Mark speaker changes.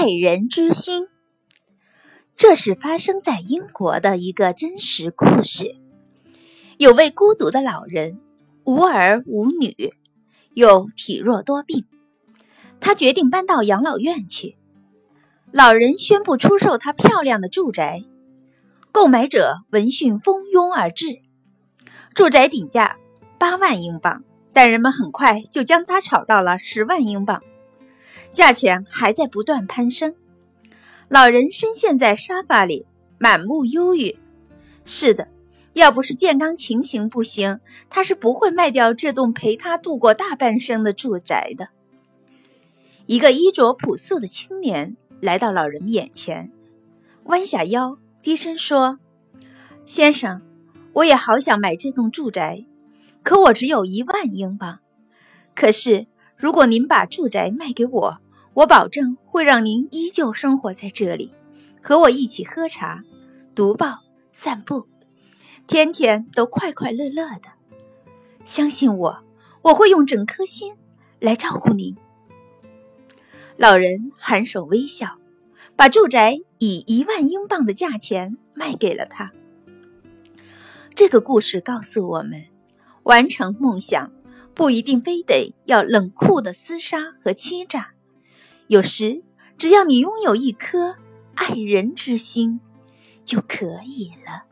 Speaker 1: 爱人之心，这是发生在英国的一个真实故事。有位孤独的老人，无儿无女，又体弱多病，他决定搬到养老院去。老人宣布出售他漂亮的住宅，购买者闻讯蜂拥而至。住宅顶价八万英镑，但人们很快就将它炒到了十万英镑。价钱还在不断攀升，老人深陷在沙发里，满目忧郁。是的，要不是健康情形不行，他是不会卖掉这栋陪他度过大半生的住宅的。一个衣着朴素的青年来到老人眼前，弯下腰，低声说：“先生，我也好想买这栋住宅，可我只有一万英镑。可是……”如果您把住宅卖给我，我保证会让您依旧生活在这里，和我一起喝茶、读报、散步，天天都快快乐乐的。相信我，我会用整颗心来照顾您。老人含首微笑，把住宅以一万英镑的价钱卖给了他。这个故事告诉我们：完成梦想。不一定非得要冷酷的厮杀和欺诈，有时只要你拥有一颗爱人之心，就可以了。